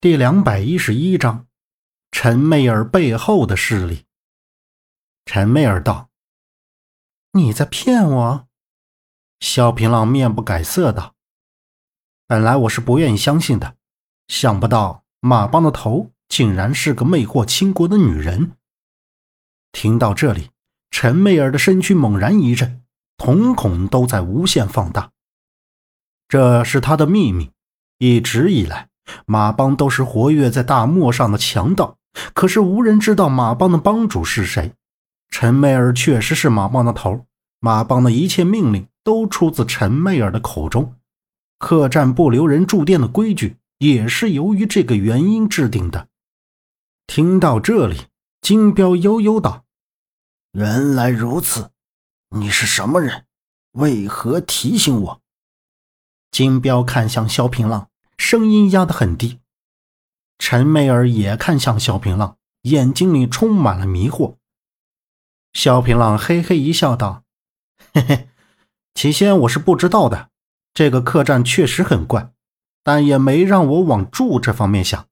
第两百一十一章，陈媚儿背后的势力。陈媚儿道：“你在骗我？”萧平浪面不改色道：“本来我是不愿意相信的，想不到马帮的头竟然是个魅惑倾国的女人。”听到这里，陈媚儿的身躯猛然一震，瞳孔都在无限放大。这是她的秘密，一直以来。马帮都是活跃在大漠上的强盗，可是无人知道马帮的帮主是谁。陈媚儿确实是马帮的头，马帮的一切命令都出自陈媚儿的口中。客栈不留人住店的规矩也是由于这个原因制定的。听到这里，金彪悠悠道：“原来如此，你是什么人？为何提醒我？”金彪看向萧平浪。声音压得很低，陈媚儿也看向萧平浪，眼睛里充满了迷惑。萧平浪嘿嘿一笑，道：“嘿嘿，起先我是不知道的，这个客栈确实很怪，但也没让我往住这方面想。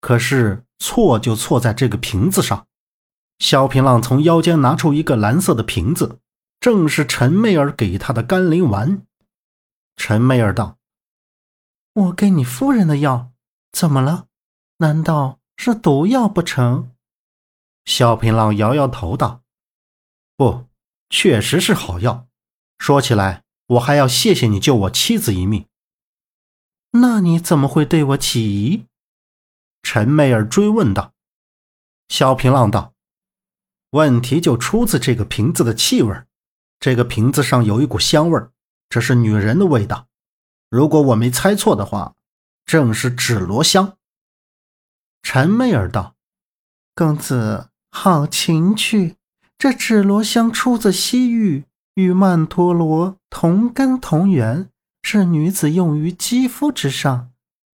可是错就错在这个瓶子上。”萧平浪从腰间拿出一个蓝色的瓶子，正是陈媚儿给他的甘霖丸。陈媚儿道。我给你夫人的药，怎么了？难道是毒药不成？萧平浪摇摇头道：“不，确实是好药。说起来，我还要谢谢你救我妻子一命。那你怎么会对我起疑？”陈媚儿追问道。萧平浪道：“问题就出自这个瓶子的气味。这个瓶子上有一股香味，这是女人的味道。”如果我没猜错的话，正是纸罗香。陈媚儿道：“公子好情趣，这纸罗香出自西域，与曼陀罗同根同源，是女子用于肌肤之上。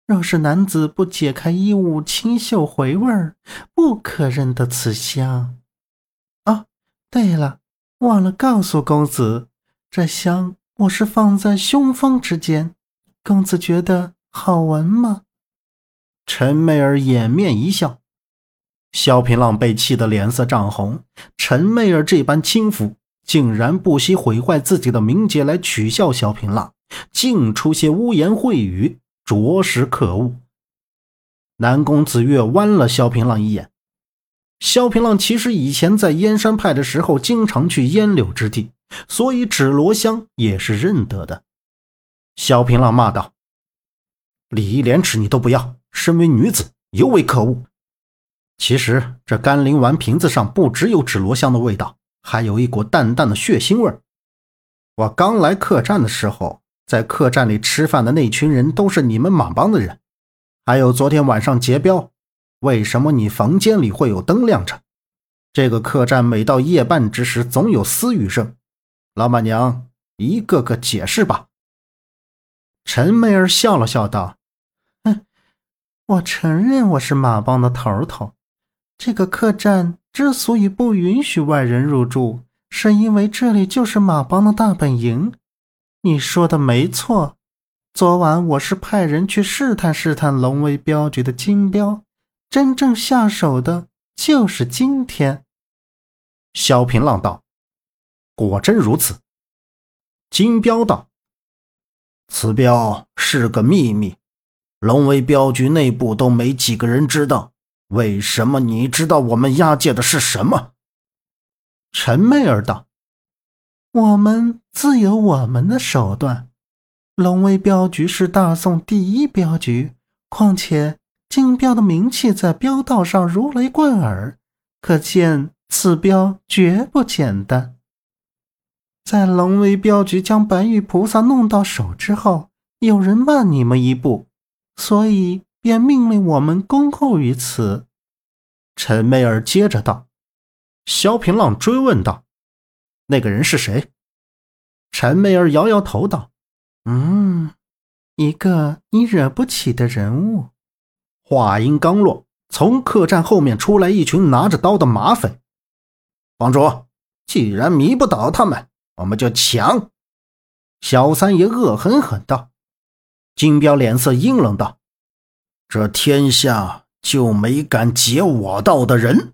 若是男子不解开衣物，清嗅回味，不可认得此香。啊，对了，忘了告诉公子，这香我是放在胸峰之间。”公子觉得好闻吗？陈媚儿掩面一笑。萧平浪被气得脸色涨红。陈媚儿这般轻浮，竟然不惜毁坏自己的名节来取笑萧平浪，竟出些污言秽语，着实可恶。南宫子月剜了萧平浪一眼。萧平浪其实以前在燕山派的时候，经常去烟柳之地，所以芷罗香也是认得的。萧平浪骂道：“礼义廉耻你都不要，身为女子尤为可恶。其实这甘霖丸瓶子上不只有纸罗香的味道，还有一股淡淡的血腥味我刚来客栈的时候，在客栈里吃饭的那群人都是你们马帮的人。还有昨天晚上劫镖，为什么你房间里会有灯亮着？这个客栈每到夜半之时，总有私语声。老板娘，一个个解释吧。”陈媚儿笑了笑道：“哼，我承认我是马帮的头头。这个客栈之所以不允许外人入住，是因为这里就是马帮的大本营。你说的没错，昨晚我是派人去试探试探龙威镖局的金镖，真正下手的就是今天。”萧平浪道：“果真如此。”金镖道。此镖是个秘密，龙威镖局内部都没几个人知道。为什么你知道我们押解的是什么？陈媚儿道：“我们自有我们的手段。龙威镖局是大宋第一镖局，况且金镖的名气在镖道上如雷贯耳，可见此镖绝不简单。”在龙威镖局将白玉菩萨弄到手之后，有人慢你们一步，所以便命令我们恭候于此。陈媚儿接着道。萧平浪追问道：“那个人是谁？”陈媚儿摇摇头道：“嗯，一个你惹不起的人物。”话音刚落，从客栈后面出来一群拿着刀的马匪。帮主，既然迷不倒他们。我们就抢！小三爷恶狠狠道。金彪脸色阴冷道：“这天下就没敢劫我道的人。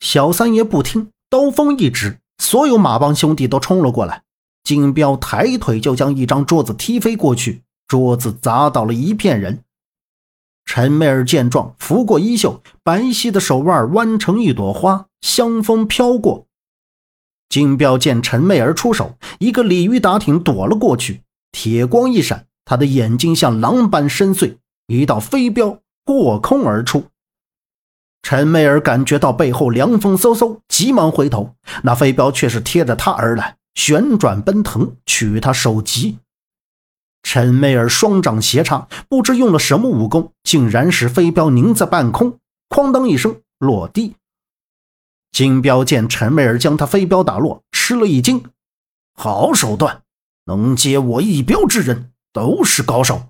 小三爷不听，刀锋一指，所有马帮兄弟都冲了过来。金彪抬腿就将一张桌子踢飞过去，桌子砸倒了一片人。陈媚儿见状，拂过衣袖，白皙的手腕弯成一朵花，香风飘过。金彪见陈媚儿出手，一个鲤鱼打挺躲了过去，铁光一闪，他的眼睛像狼般深邃，一道飞镖过空而出。陈媚儿感觉到背后凉风嗖嗖，急忙回头，那飞镖却是贴着他而来。旋转奔腾，取他首级。陈媚儿双掌斜插，不知用了什么武功，竟然使飞镖凝在半空，哐当一声落地。金彪见陈媚儿将他飞镖打落，吃了一惊。好手段，能接我一镖之人都是高手。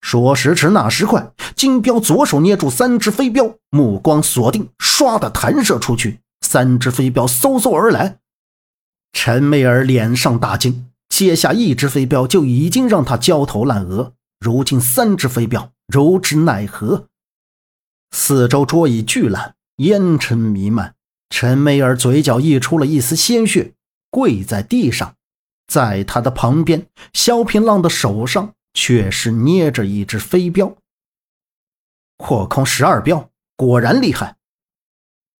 说时迟，那时快，金彪左手捏住三只飞镖，目光锁定，唰的弹射出去，三只飞镖嗖嗖而来。陈媚儿脸上大惊，接下一只飞镖就已经让他焦头烂额，如今三只飞镖，如之奈何？四周桌椅巨烂，烟尘弥漫。陈媚儿嘴角溢出了一丝鲜血，跪在地上。在他的旁边，萧平浪的手上却是捏着一只飞镖。破空十二镖，果然厉害。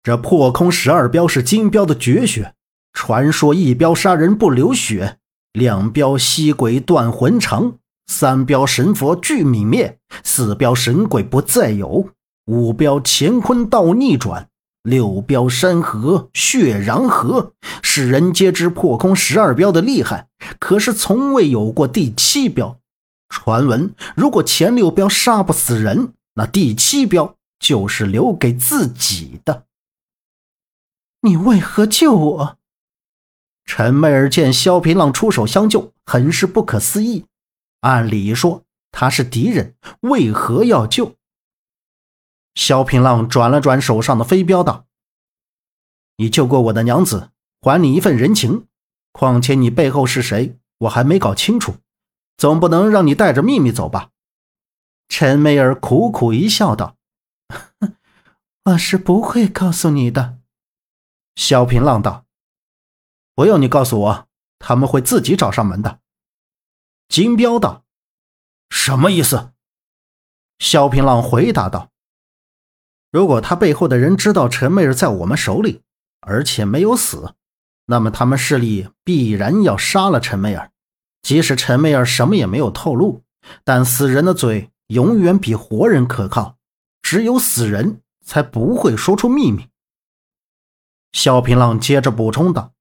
这破空十二镖是金镖的绝学。传说一镖杀人不流血，两镖吸鬼断魂肠，三镖神佛俱泯灭，四镖神鬼不再有，五镖乾坤道逆转，六镖山河血然河。世人皆知破空十二镖的厉害，可是从未有过第七镖。传闻如果前六镖杀不死人，那第七镖就是留给自己的。你为何救我？陈媚儿见萧平浪出手相救，很是不可思议。按理说他是敌人，为何要救？萧平浪转了转手上的飞镖，道：“你救过我的娘子，还你一份人情。况且你背后是谁，我还没搞清楚，总不能让你带着秘密走吧？”陈媚儿苦苦一笑，道：“我 是不会告诉你的。”萧平浪道。不用你告诉我，他们会自己找上门的。金彪道：“什么意思？”萧平浪回答道：“如果他背后的人知道陈媚儿在我们手里，而且没有死，那么他们势力必然要杀了陈媚儿。即使陈媚儿什么也没有透露，但死人的嘴永远比活人可靠，只有死人才不会说出秘密。”萧平浪接着补充道。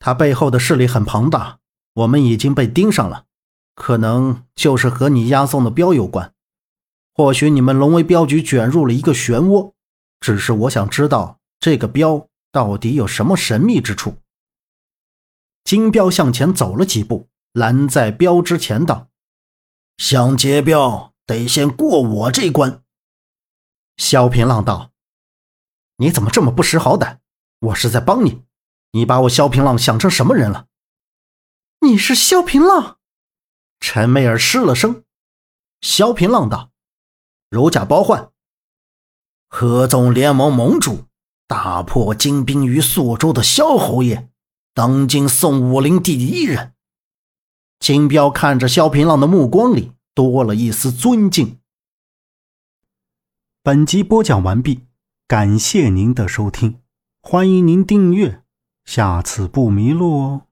他背后的势力很庞大，我们已经被盯上了，可能就是和你押送的镖有关。或许你们龙威镖局卷入了一个漩涡，只是我想知道这个镖到底有什么神秘之处。金镖向前走了几步，拦在镖之前道：“想劫镖，得先过我这关。”萧平浪道：“你怎么这么不识好歹？我是在帮你。”你把我萧平浪想成什么人了？你是萧平浪？陈媚儿失了声。萧平浪道：“如假包换。”合纵联盟盟主，大破金兵于宿州的萧侯爷，当今宋武陵第一人。金彪看着萧平浪的目光里多了一丝尊敬。本集播讲完毕，感谢您的收听，欢迎您订阅。下次不迷路哦。